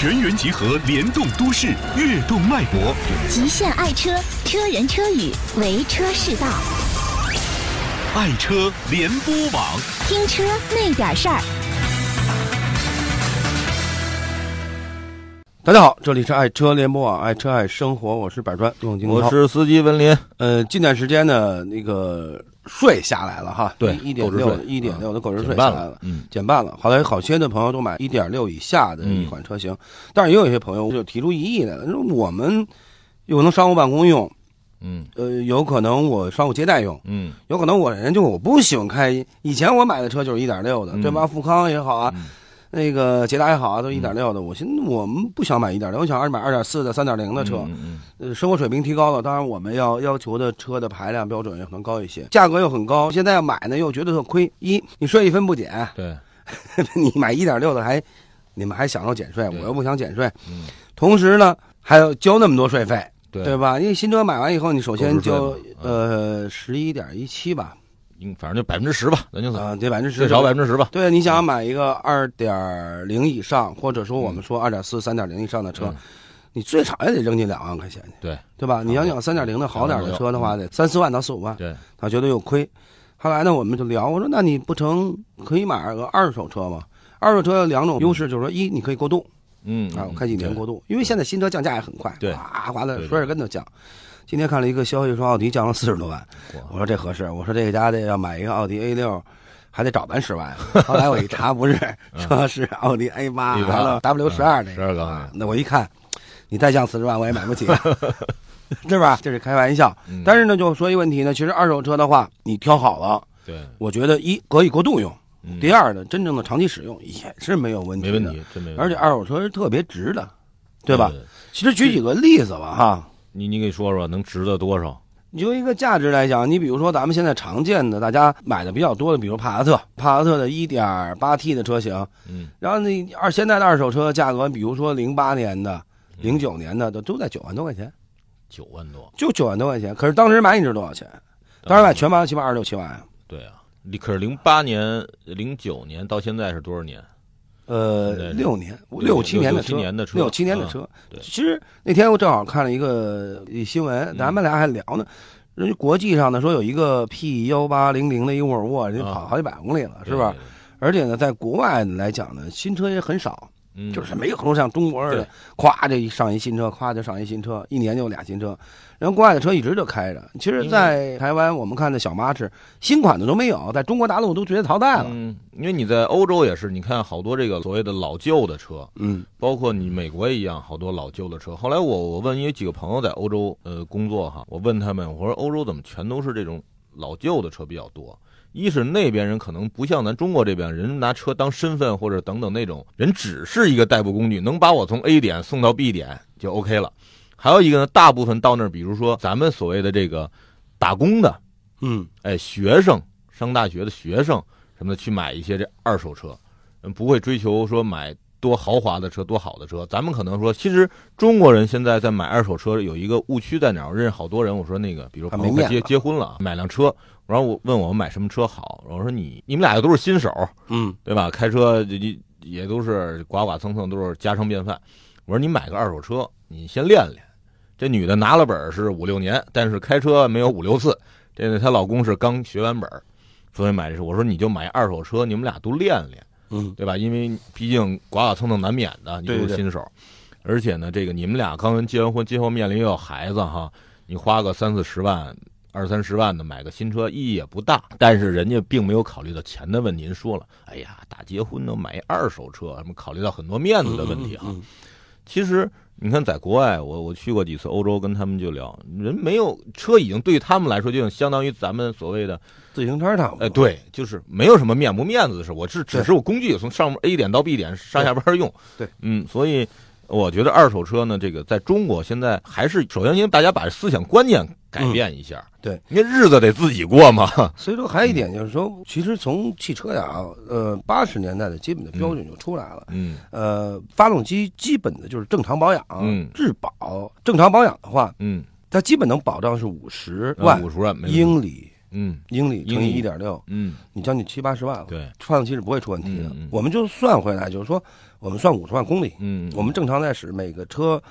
全员集合，联动都市，跃动脉搏。极限爱车，车人车语，为车是道。爱车联播网，听车那点事儿。大家好，这里是爱车联播网，爱车爱生活，我是板砖用金我是司机文林。呃，近段时间呢，那个税下来了哈，对一点六一点六的购置税下来了，嗯，减半了。后来好些的朋友都买一点六以下的一款车型，但是也有一些朋友就提出异议来了，说我们有可能商务办公用，嗯。呃，有可能我商务接待用，嗯。有可能我人就我不喜欢开，以前我买的车就是一点六的，嗯。对吧？富康也好啊，嗯那个捷达也好啊，都一点六的。我寻思我们不想买一点六，我想买二点四的、三点零的车。嗯呃，生活水平提高了，当然我们要要求的车的排量标准也可能高一些，价格又很高。现在要买呢，又觉得特亏。一，你税一分不减，对，你买一点六的还，你们还享受减税，我又不想减税。嗯同时呢，还要交那么多税费，对对吧？因为新车买完以后，你首先交嘛呃十一点一七吧，应反正就百分之十吧，咱就算啊，得百分之十，最少百分之十吧。对，你想要买一个二点零以上，或者说我们说二点四、三点零以上的车，嗯你最少也得扔进两万块钱去，对对吧？你要想三点零的好点的车的话，得三四万到四五万，对，他觉得有亏。后来呢，我们就聊，我说那你不成可以买个二手车吗？二手车有两种优势，就是说一你可以过渡嗯啊，我开几年过渡，因为现在新车降价也很快，对哗哗的甩耳跟头降。今天看了一个消息说奥迪降了四十多万，我说这合适，我说这个家得要买一个奥迪 A 六，还得找咱十万。后来我一查，不是，说是奥迪 A 八完了 W 十二那十二个。那我一看，你再降四十万，我也买不起，是吧？这是开玩笑。嗯但是呢，就说一个问题呢，其实二手车的话，你挑好了，对，我觉得一可以过渡用，嗯第二呢，真正的长期使用也是没有问题的。没问题，真没问题。而且二手车是特别值的，对吧？其实举几个例子吧，哈。你你给说说能值得多少？你就一个价值来讲，你比如说咱们现在常见的，大家买的比较多的，比如帕萨特，帕萨特的 1.8T 的车型，嗯然后那二现在的二手车价格，比如说零八年的、零九年的，都都在九万多块钱，九万多，就九万多块钱。可是当时买你知道多少钱？当时买全马起码二十六七万啊。对啊，你可是零八年、零九年到现在是多少年？呃，六年、六六七年的六七年的车。六七年的啊车。对。其实那天我正好看了一个新闻，咱们俩还聊呢。人家国际上呢说有一个 P 幺八零零的一沃尔沃，人家跑啊。好几百公里了，是吧？而且呢，在国外来讲呢，新车也很少，嗯，就是没有说像中国似的，咵就一上一新车，咵就上一新车，一年就俩新车。然后国外的车一直就开着。其实，在台湾我们看的小马驰，新款的都没有，在中国大陆都直接淘汰了。嗯，因为你在欧洲也是，你看好多这个所谓的老旧的车，嗯包括你美国也一样，好多老旧的车。后来我我问有几个朋友在欧洲呃工作哈，我问他们，我说欧洲怎么全都是这种老旧的车比较多？一是那边人可能不像咱中国这边人拿车当身份或者等等那种人，只是一个代步工具，能把我从 A 点送到 B 点就 OK 了。还有一个呢，大部分到那儿，比如说咱们所谓的这个打工的，嗯哎，学生上大学的学生什么的去买一些这二手车，嗯，不会追求说买多豪华的车、多好的车。咱们可能说，其实中国人现在在买二手车有一个误区在哪儿？我认识好多人，我说那个，比如啊朋友结没面子结婚了，买辆车，然后我问我买什么车好，我说你你们俩又都是新手，嗯对吧？开车也也都是刮刮蹭蹭，都是家常便饭。我说你买个二手车，你先练练。这女的拿了本是五六年，但是开车没有五六次。这个她老公是刚学完本，所以买的是。我说你就买二手车，你们俩都练练，嗯对吧？因为毕竟刮刮蹭蹭难免的，你都是新手。而且呢，这个你们俩刚结完婚，今后面临又有孩子哈，你花个三四十万、二三十万的买个新车意义也不大。但是人家并没有考虑到钱的问题。您说了，哎呀，大结婚呢买二手车，什么考虑到很多面子的问题啊。嗯其实你看，在国外，我我去过几次欧洲，跟他们就聊，人没有车，已经对他们来说，就相当于咱们所谓的，自行车差不多。哎，对，就是没有什么面不面子的事，我是只是我工具从上面 A 点到 B 点上下班用。对，嗯，所以我觉得二手车呢，这个在中国现在还是首先，因为大家把思想观念改变一下。嗯对，因为日子得自己过嘛。所以说还有一点就是说，其实从汽车呀，呃，八十年代的基本的标准就出来了。嗯呃，发动机基本的就是正常保养，嗯质保。正常保养的话，嗯，它基本能保障是五十万五十万英里，嗯英里乘以一点六，嗯，你将近七八十万了。对，发动机是不会出问题的。嗯嗯我们就算回来，就是说我们算五十万公里。嗯，我们正常在使，每个车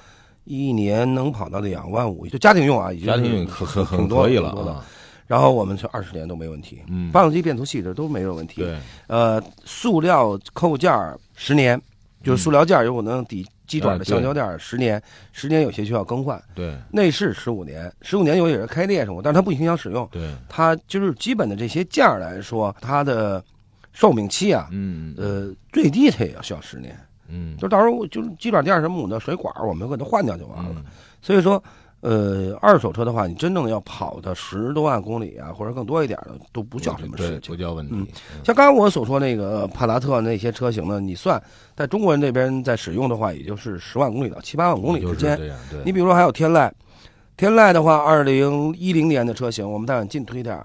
一年能跑到两万五，就家庭用啊，已经家庭用很很挺多可以了。然后我们是二十年都没问题，嗯，发动机、变速器这都没有问题。对，呃，塑料扣件儿十年，就是塑料件儿有可能抵鸡爪的橡胶垫儿十年，十年有些需要更换。对，内饰十五年，十五年有也是开裂什么，但是它不影响使用。对，它就是基本的这些件儿来说，它的寿命期啊，嗯，呃，最低它也要需要十年。嗯，就到时候就是鸡爪垫儿什么的水管，我们给它换掉就完了。嗯所以说，呃，二手车的话，你真正要跑的十多万公里啊，或者更多一点的，都不叫什么事情不。叫问题。嗯像刚刚我所说那个帕萨特那些车型呢，你算在中国人这边在使用的话，也就是十万公里到七八万公里之间。对，你比如说还有天籁，天籁的话，二零一零年的车型，我们再往进推点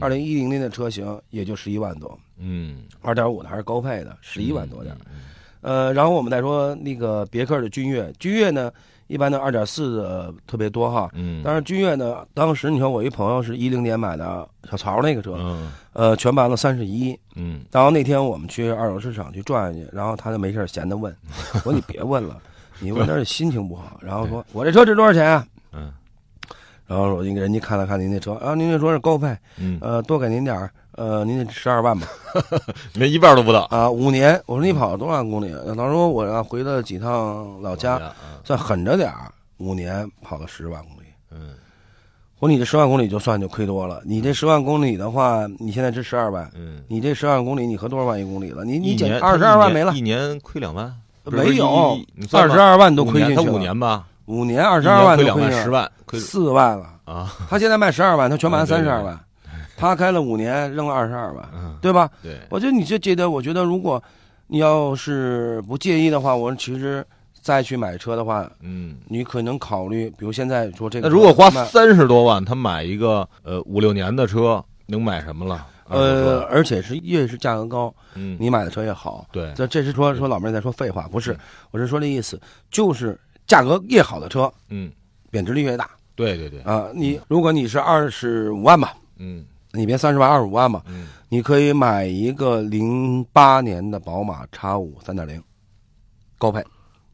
二零一零年的车型也就十一万多，嗯，二点五的还是高配的，十一万多点。嗯，呃，然后我们再说那个别克的君越，君越呢，一般的二点四的特别多哈。嗯，但是君越呢，当时你说我一朋友是一零年买的小曹那个车，嗯呃，全盘了三十一。嗯然后那天我们去二手市场去转去，然后他就没事闲的问，我说你别问了，你问他是心情不好。然后说我这车值多少钱啊？嗯然后我就给人家看了看您那车，啊，您那车是高配，嗯，呃，多给您点儿，呃，您得十二万吧，连一半都不到。啊，五年。我说你跑了多少公里？他说我要回了几趟老家，啊，算狠着点儿，五年跑了十万公里。嗯我说你这十万公里就算就亏多了，你这十万公里的话，你现在值十二万，嗯，你这十万公里你合多少万一公里了？你你减二十二万没了一，年亏两万，没有二十二万都亏五年他五进去了。年吧，五年二二十二万亏两万，十万亏四万了。啊，他现在卖十二万，他全卖啊对对三十二万，他开了五年扔了二十二万，嗯，对吧？对，我觉得你这这得，我觉得如果你要是不介意的话，我其实再去买车的话，嗯。你可能考虑，比如现在说这个，那如果花三十多万，他买一个呃五六年的车，能买什么了？呃，而且是越是价格高，嗯，你买的车越好。对，这这是说说老妹儿在说废话，不是嗯，我是说这意思，就是价格越好的车，嗯，贬值率越大。对对对，啊。你如果你是二十五万吧，嗯。你别三十万，二十五万吧，嗯，你可以买一个零八年的宝马叉五三点零，高配，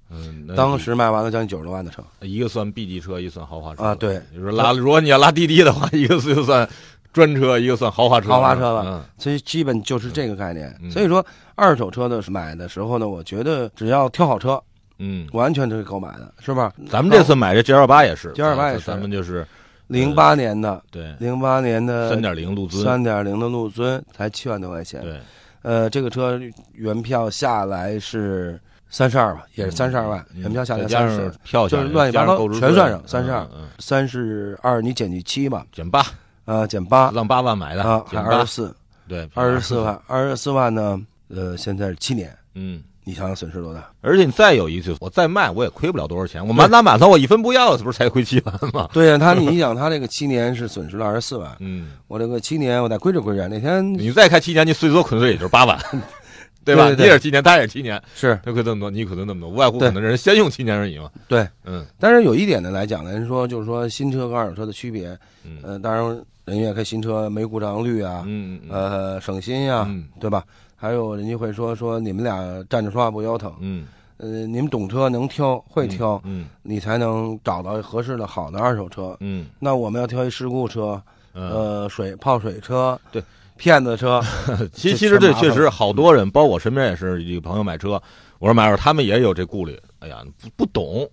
嗯，当时卖完了将近九十多万的车。一个算 B 级车，一个算豪华车。啊，对，你说拉，如果你要拉滴滴的话，一个就算专车，一个算豪华车，豪华车了。嗯。所以基本就是这个概念。嗯。所以说，二手车的买的时候呢，我觉得只要挑好车，嗯，完全是购买的，是吧？咱们这次买这 G L 八也是，G 二八也是。咱们就是零八年的，对。零八年的三点零陆尊，三点零的陆尊才七万多块钱。对，呃，这个车原票下来是三十二吧，也是三十二万，嗯。原票下来加上三十，就是乱七八糟全算上三十二嗯，三十二你减去七吧，减八，啊，减八。让八万买的啊，还减二十，四，对，二十四万，二十四万呢，呃，现在是七年，嗯。你想想损失多大？而且你再有一次，我再卖我也亏不了多少钱。我满打满算我一分不要，这不是才亏七万吗？对呀，他你想他这个七年是损失了二十四万，嗯，我这个七年我再归着归着，那天你再开七年，你最多亏损也就是八万，对吧？对对对你也是七年，他也是七年，是他亏这么多，你亏损那么多，无外乎可能人先用七年而已嘛。对，嗯但是有一点呢来讲呢，人说就是说新车和二手车的区别，嗯呃，当然人家开新车没故障率啊，嗯嗯呃，省心呀、嗯对吧？还有人家会说说你们俩站着说话不腰疼，嗯，呃，你们懂车能挑会挑，嗯你才能找到合适的好的二手车。嗯。那我们要挑一事故车，嗯，呃，水泡水车，对，骗子车，其 实其实这确实好多人，包括我身边也是一个朋友买车，我说买时候他们也有这顾虑，哎呀，不不懂，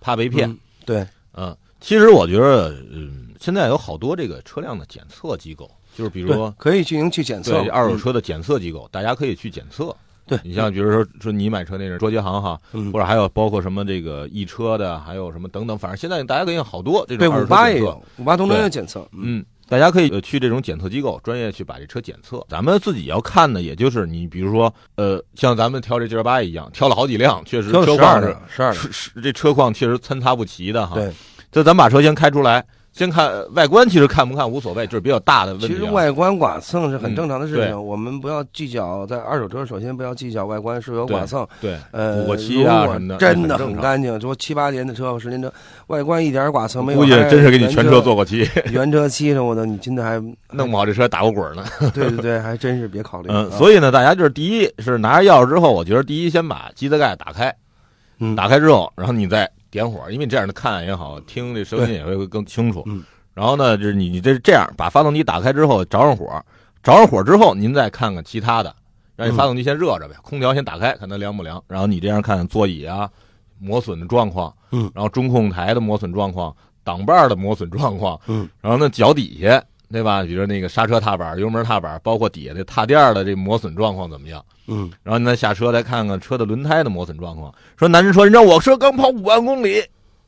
怕被骗。嗯对，嗯，其实我觉得，嗯，现在有好多这个车辆的检测机构，就是比如说，可以进行去检测。对二手嗯。车的检测机构，大家可以去检测。对。你像比如说说你买车那是卓杰行哈，嗯。或者还有包括什么这个易车的，还有什么等等，反正现在大家可以好多这种二手车检测。五八也有，五八东东对也检测，嗯，嗯，大家可以呃去这种检测机构，专业去把这车检测。咱们自己要看的，也就是你比如说，呃，像咱们挑这 G 二八一样，挑了好几辆，确实车况是是是这车况确实参差不齐的哈。对，这咱把车先开出来，先看呃外观，其实看不看无所谓，就是比较大的问题、啊。其实外观剐蹭是很嗯正常的事对情，我们不要计较在二手车，首先不要计较外观是否有剐蹭，对，呃，补过漆啊什么的真的很干净。说七八年的车或十年车，外观一点剐蹭没有，估计真是给你全车做过漆，原车漆什么的，你真的还 弄不好这车打过滚呢。对对对，还真是别考虑。嗯，啊所以呢，大家就是第一是拿着钥匙之后，我觉得第一先把机子盖打开，嗯打开之后，然后你再点火，因为这样的看也好，听这声音也会更清楚。嗯，然后呢，就是你你这这样把发动机打开之后着上火，着上火之后，您再看看其他的，让你发动机先热着呗，空调先打开，看它凉不凉。然后你这样看看座椅啊磨损的状况，嗯，然后中控台的磨损状况，挡把的磨损状况，嗯，然后呢脚底下。对吧？比如那个刹车踏板、油门踏板，包括底下的踏垫的这磨损状况怎么样？嗯，然后你再下车再看看车的轮胎的磨损状况。说男人说，人家我车刚跑五万公里，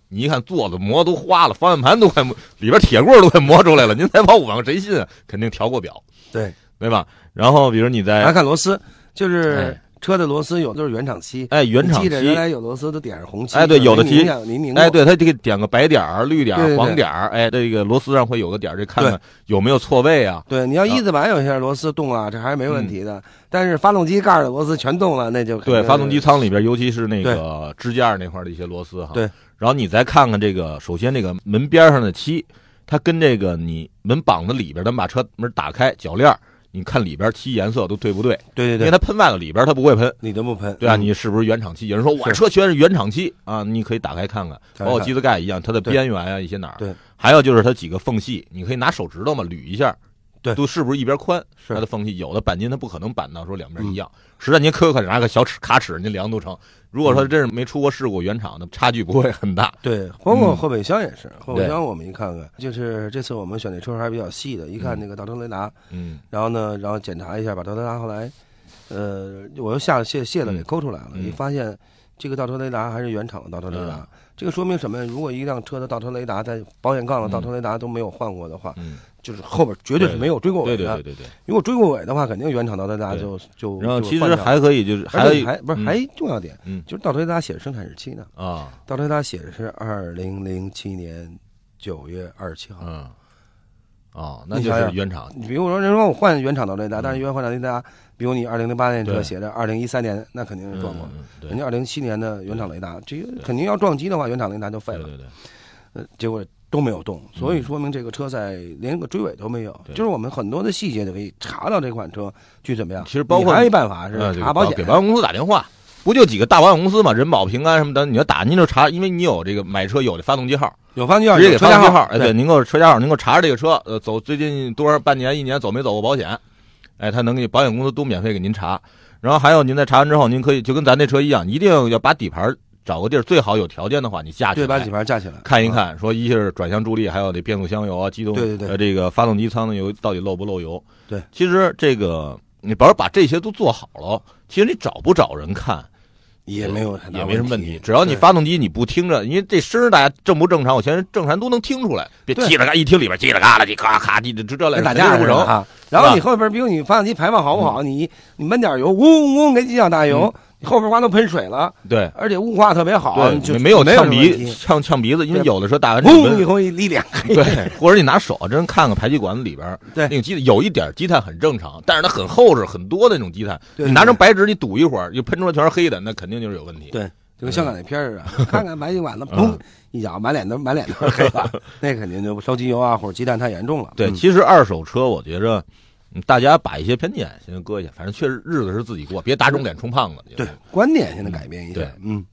你一看座子磨都花了，方向盘都快磨里边铁棍都快磨出来了，您才跑五万，谁信啊？肯定调过表，对，对吧？然后比如你还在看螺丝，就是哎车的螺丝有的都是原厂漆，哎原厂漆原，来有螺丝都点上红漆，哎对有的漆没明显没明过哎，对，它这个点个白点儿、绿点黄点儿，哎，这个螺丝上会有个点儿，这看看有没有错位啊？对，你要一字板有些螺丝动了，这还是没问题的。但是发动机盖的螺丝全动了，那就对，发动机舱里边，尤其是那个支架那块的一些螺丝哈。对，然后你再看看这个，首先这个门边上的漆，它跟这个你门膀子里边，咱们把车门打开，铰链儿，你看里边漆颜色都对不对？对对对，因为它喷外头，里边它不会喷。你都不喷，对啊，嗯你是不是原厂漆？有人说我车全是原厂漆啊，你可以打开看看，看看包括机子盖一样，它的边缘啊一些哪儿。对，还有就是它几个缝隙，你可以拿手指头嘛捋一下，对。都是不是一边宽？它的缝隙，有的钣金它不可能钣到说两边一样，实在您磕磕拿个小尺卡尺您量都成。如果说真是没出过事故，原厂的差距不会很大。对，包括嗯后备箱也是，后备箱我们一看看，就是这次我们选的车还是比较细的，一看那个倒车雷达，嗯。然后呢，然后检查一下，把倒车雷达后来，呃，我又下了卸卸了给嗯抠出来了，嗯。一发现这个倒车雷达还是原厂的倒车雷达嗯，这个说明什么？如果一辆车的倒车雷达在保险杠的嗯倒车雷达都没有换过的话，嗯，就是后边绝对是没有追过尾的。对对对对。如果追过尾的话，肯定原厂倒车雷达就就然后其实还可以，就是还还不是还重要点，嗯就是倒车雷达写着生产日期呢。啊倒车雷达写的是二零零七年九月二十七号。嗯哦，那就是原厂你比如说，人说我换原厂的雷达，但是原换厂雷达，比如你二零零八年车写着二零一三年，那肯定是撞过。人家二零七年的原厂雷达，这个肯定要撞击的话，原厂雷达就废了。对对对，呃，结果都没有动，所以说明这个车在连个追尾都没有。就是我们很多的细节就可以查到这款车去怎么样。其实包括你还有一办法是查保险，给保险公司打电话，不就几个大保险公司嘛，人保、平安什么的，你要打您就查，因为你有这个买车有这发动机号，有发动机号，直接给有车架发动机号，哎，对对，，您给我车架号，您给我查查这个车，呃，走最近多少半年一年走没走过保险，哎，他能给保险公司都免费给您查。然后还有您在查完之后，您可以就跟咱这车一样，一定要把底盘找个地儿，最好有条件的话，你架起来对，把底盘架起来看一。看，说一是转向助力，还有这变速箱油啊、机动对对对呃这个发动机舱的油到底漏不漏油？对，其实这个你保把这些都做好了，其实你找不找人看也没有很大也没什么问题题，，只要你发动机你不听着，因为这声大家正不正常，我现在正常都能听出来，别叽里嘎一听里边叽里嘎啦叽咔咔叽的，这这来跟打架不成。然后你后边，比如你发动机排放好不好，你你闷点油，嗡嗡嗡给几脚大油，你后边刮都喷水了，对而且雾化特别好，就没有呛鼻呛呛鼻子，因为有的时候打完之后以门。后一立脸黑。对，或者你拿手真看看排气管子里边儿，对那个积有一点积碳很正常，但是它很厚实，很多的那种积碳。对你拿张白纸你堵一会儿，就喷出来全是黑的，那肯定就是有问题。对，就跟香港那片儿似的，看看排气管子，嗯砰一脚满脸都满脸都是黑了，那肯定就烧机油啊或者积碳太严重了。对，嗯其实二手车我觉着，嗯大家把一些偏见先搁一下，反正确实日子是自己过，别打肿脸充胖子。对观念现在改变一下对，嗯，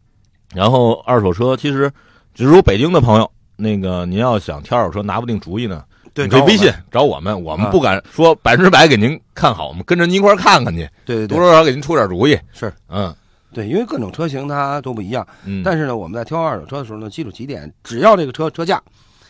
然后二手车其实，只如北京的朋友，那个您要想挑二手车拿不定主意呢，对，你可以微信找我们，我们，不敢说百分之百给您看好，我们跟着您一块儿看看去，对对对多多少少给您出点主意。是，嗯对，因为各种车型它都不一样，嗯，但是呢，我们在挑二手车的时候呢，基础几点只要这个车车架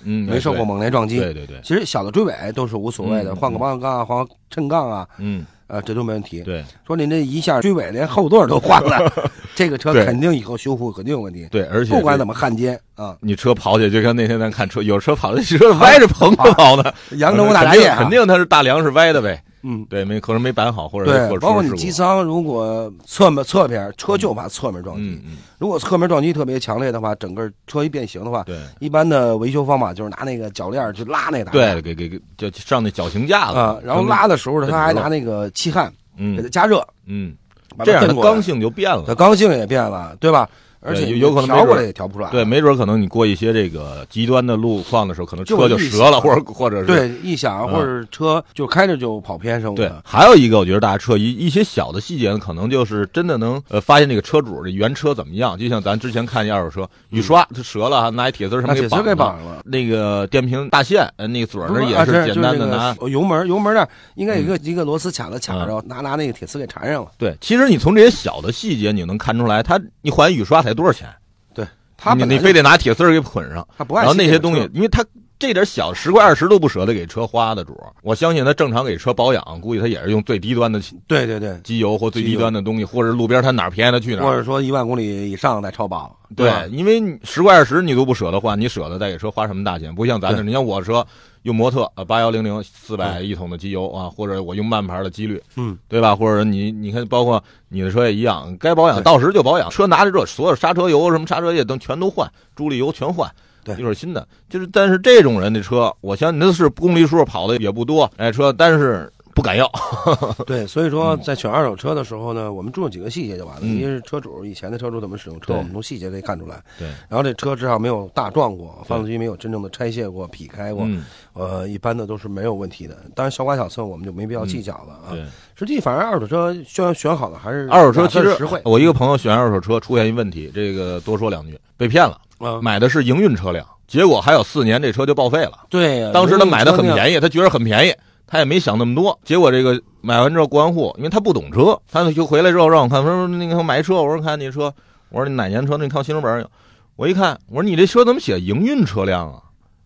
嗯没受过猛烈撞击，对对对，其实小的追尾都是无所谓的，嗯换个保险杠啊，换个衬杠啊，嗯呃，这都没问题。对说您这一下追尾连后座都换了，这个车肯定以后修复肯定有问题，对，而且。不管怎么焊接啊，你车跑起来，就像那天咱看车，有车跑的车歪着棚着跑的，扬州大闸蟹肯定它是大梁是歪的呗。嗯，对，没可能没摆好，或者对，包括你机舱，如果侧面侧边车就怕侧面撞击，嗯嗯，如果侧面撞击特别强烈的话，整个车一变形的话，对一般的维修方法就是拿那个铰链去拉那个打对，给给给就上那绞刑架子啊，然后拉的时候呢，他还拿那个气焊，嗯给它嗯加热，嗯，把这样它蹬过来刚性就变了它。刚性也变了，对吧？而且有有可能调过来也调不出来。对，没准可能你过一些这个极端的路况的时候，可能车就就折了，或者或者是对，异响嗯或者车就开着就跑偏什么的对。，还有一个，我觉得大家车一一些小的细节呢，可能就是真的能呃发现这个车主这原车怎么样。就像咱之前看一二手车，雨刷它折了，拿一铁丝什么拿铁丝给绑绑上了。那个电瓶大线，呃，那个嘴那也是简单的拿。油门，油门那儿应该有一个一个螺丝卡子卡着，拿拿那个铁丝给缠上了。对，其实你从这些小的细节，你能看出来，它你换雨刷才多少钱？对，他你你非得拿铁丝给捆上，他不爱然后那些东西，因为他这点小十块二十都不舍得给车花的主，我相信他正常给车保养，估计他也是用最低端的对对对，机油或最低端的东西，或者路边他哪儿便宜他去哪儿。或者说一万公里以上再超保。对，因为十块二十你都不舍得换，你舍得再给车花什么大钱？不像咱这，你像我车用模特啊八幺零零四百一桶的机油啊，或者我用慢牌的机滤，嗯，对吧？或者你你看，包括你的车也一样，该保养到时就保养，车拿着这所有刹车油什么刹车液等全都换，助力油全换。对一会儿新的，就是但是这种人的车，我相信那是公里数跑的也不多，哎，车但是不敢要，对，所以说在选二手车的时候呢，我们注重几个细节就完了。嗯一是车主以前的车主怎么使用车，我们从细节可以看出来。对，然后这车至少没有大撞过，发动机没有真正的拆卸过、劈开过，嗯，呃，一般的都是没有问题的。当然小剐小蹭我们就没必要计较了啊。对。实际反正二手车选选好的还是二手车其实实惠。我一个朋友选二手车出现一问题，这个多说两句，被骗了，嗯，买的是营运车辆，结果还有四年这车就报废了。对呀，当时他买的很。便宜，他觉得很便宜，他也没想那么多。结果这个买完之后过完户，因为他不懂车，他就回来之后让我看，他说那个买车，我说看你车，我说你哪年车？那你看行驶本有。我一看，我说你这车怎么写营运车辆啊？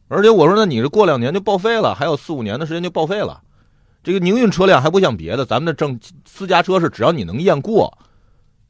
而且我说那你这过两年就报废了，还有四五年的时间就报废了。这个营运车辆还不像别的，咱们的正私家车是只要你能验过，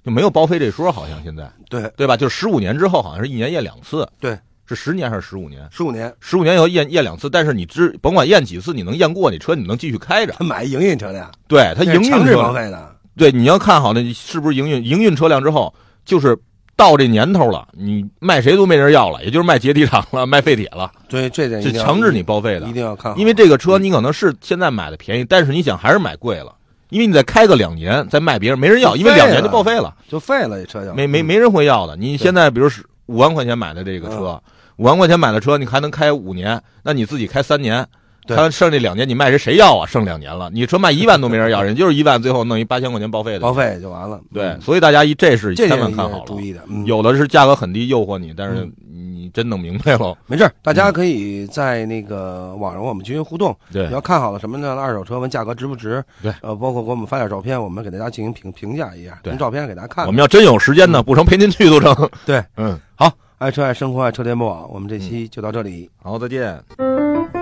就没有报废这说，好像现在对，对吧？就是十五年之后，好像是一年验两次。对，是十年还是十五年？十五年十五年以后验验两次，但是你只甭管验几次，你能验过，你车你能继续开着。他买营运车辆，对他营运强制车辆，报废的。对你要看好那是不是营运营运车辆之后，就是到这年头了，你卖谁都没人要了，也就是卖解体厂了，卖废铁了，对，这点一定要是强制你报废的一。定要看好，因为这个车你可能是现在买的便宜，但是你想还是买贵了，因为你再开个两年再卖别人没人要，因为两年就报废了，就废了这车没没没人会要的。你现在比如是五万块钱买的这个车，五万块钱买的车，你还能开五年，那你自己开三年。对他剩这两年，你卖谁谁要啊？剩两年了，你车卖一万都没人要，人就是一万，最后弄一八千块钱报废的。报废就完了。对，嗯所以大家一这是千万看好了。注意的。嗯，有的是价格很低诱惑你，但是嗯你真弄明白了。没事儿，大家可以在那个网上我们进行互动。对你要看好了什么样的二手车，问价格值不值？对呃，包括给我们发点照片，我们给大家进行评评价一下，对从照片给大家看看。我们要真有时间呢，不成陪您去都成。对，嗯，好，爱车爱生活爱车联播网，我们这期就到这里。好，再见。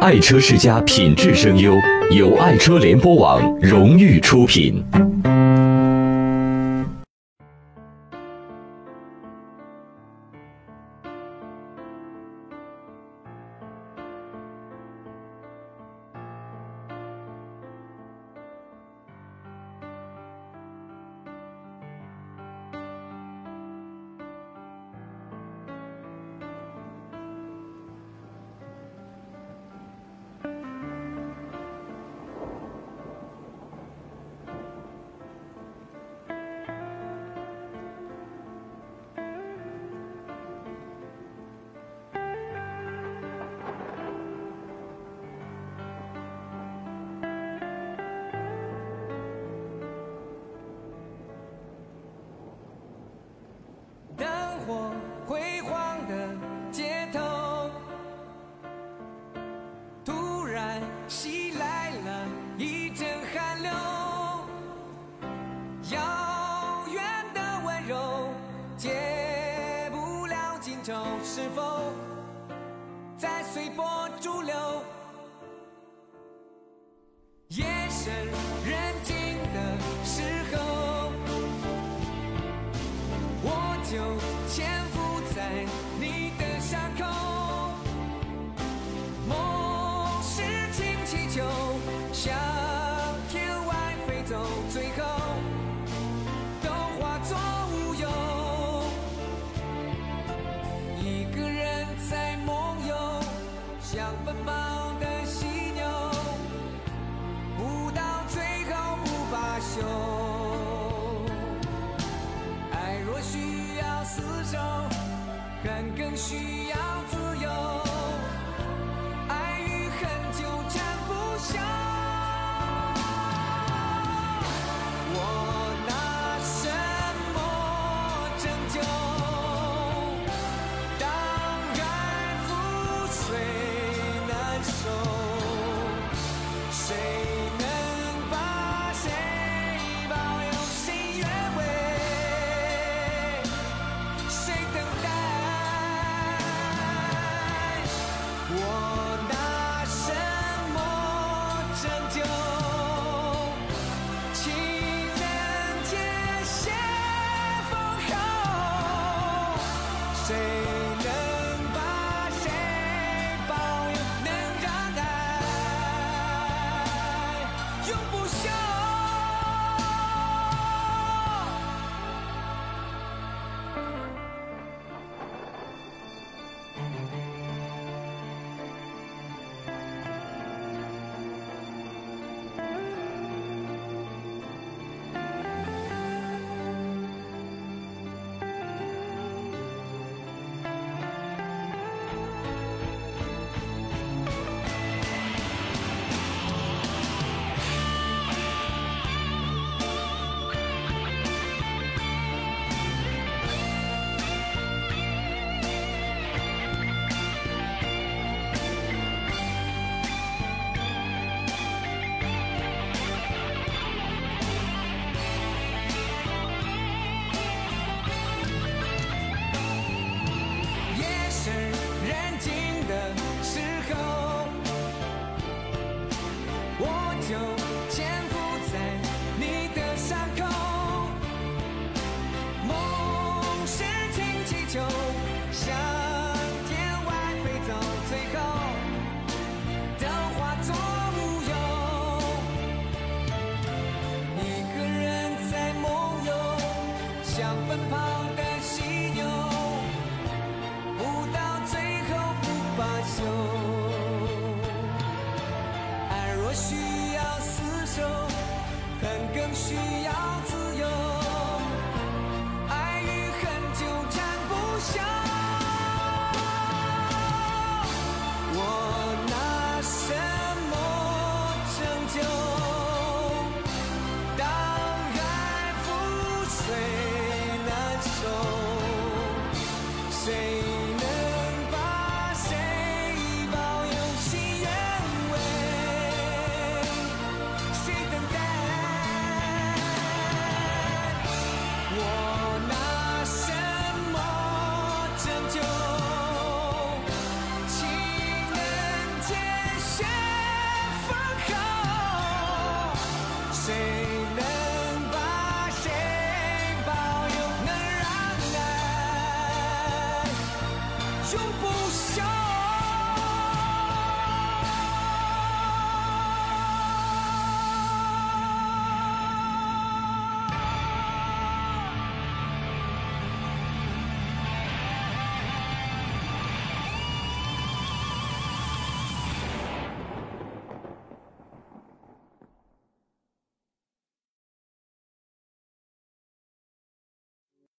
爱车世家品质声优，由爱车联播网荣誉出品。波逐流？夜深人静的时候。我就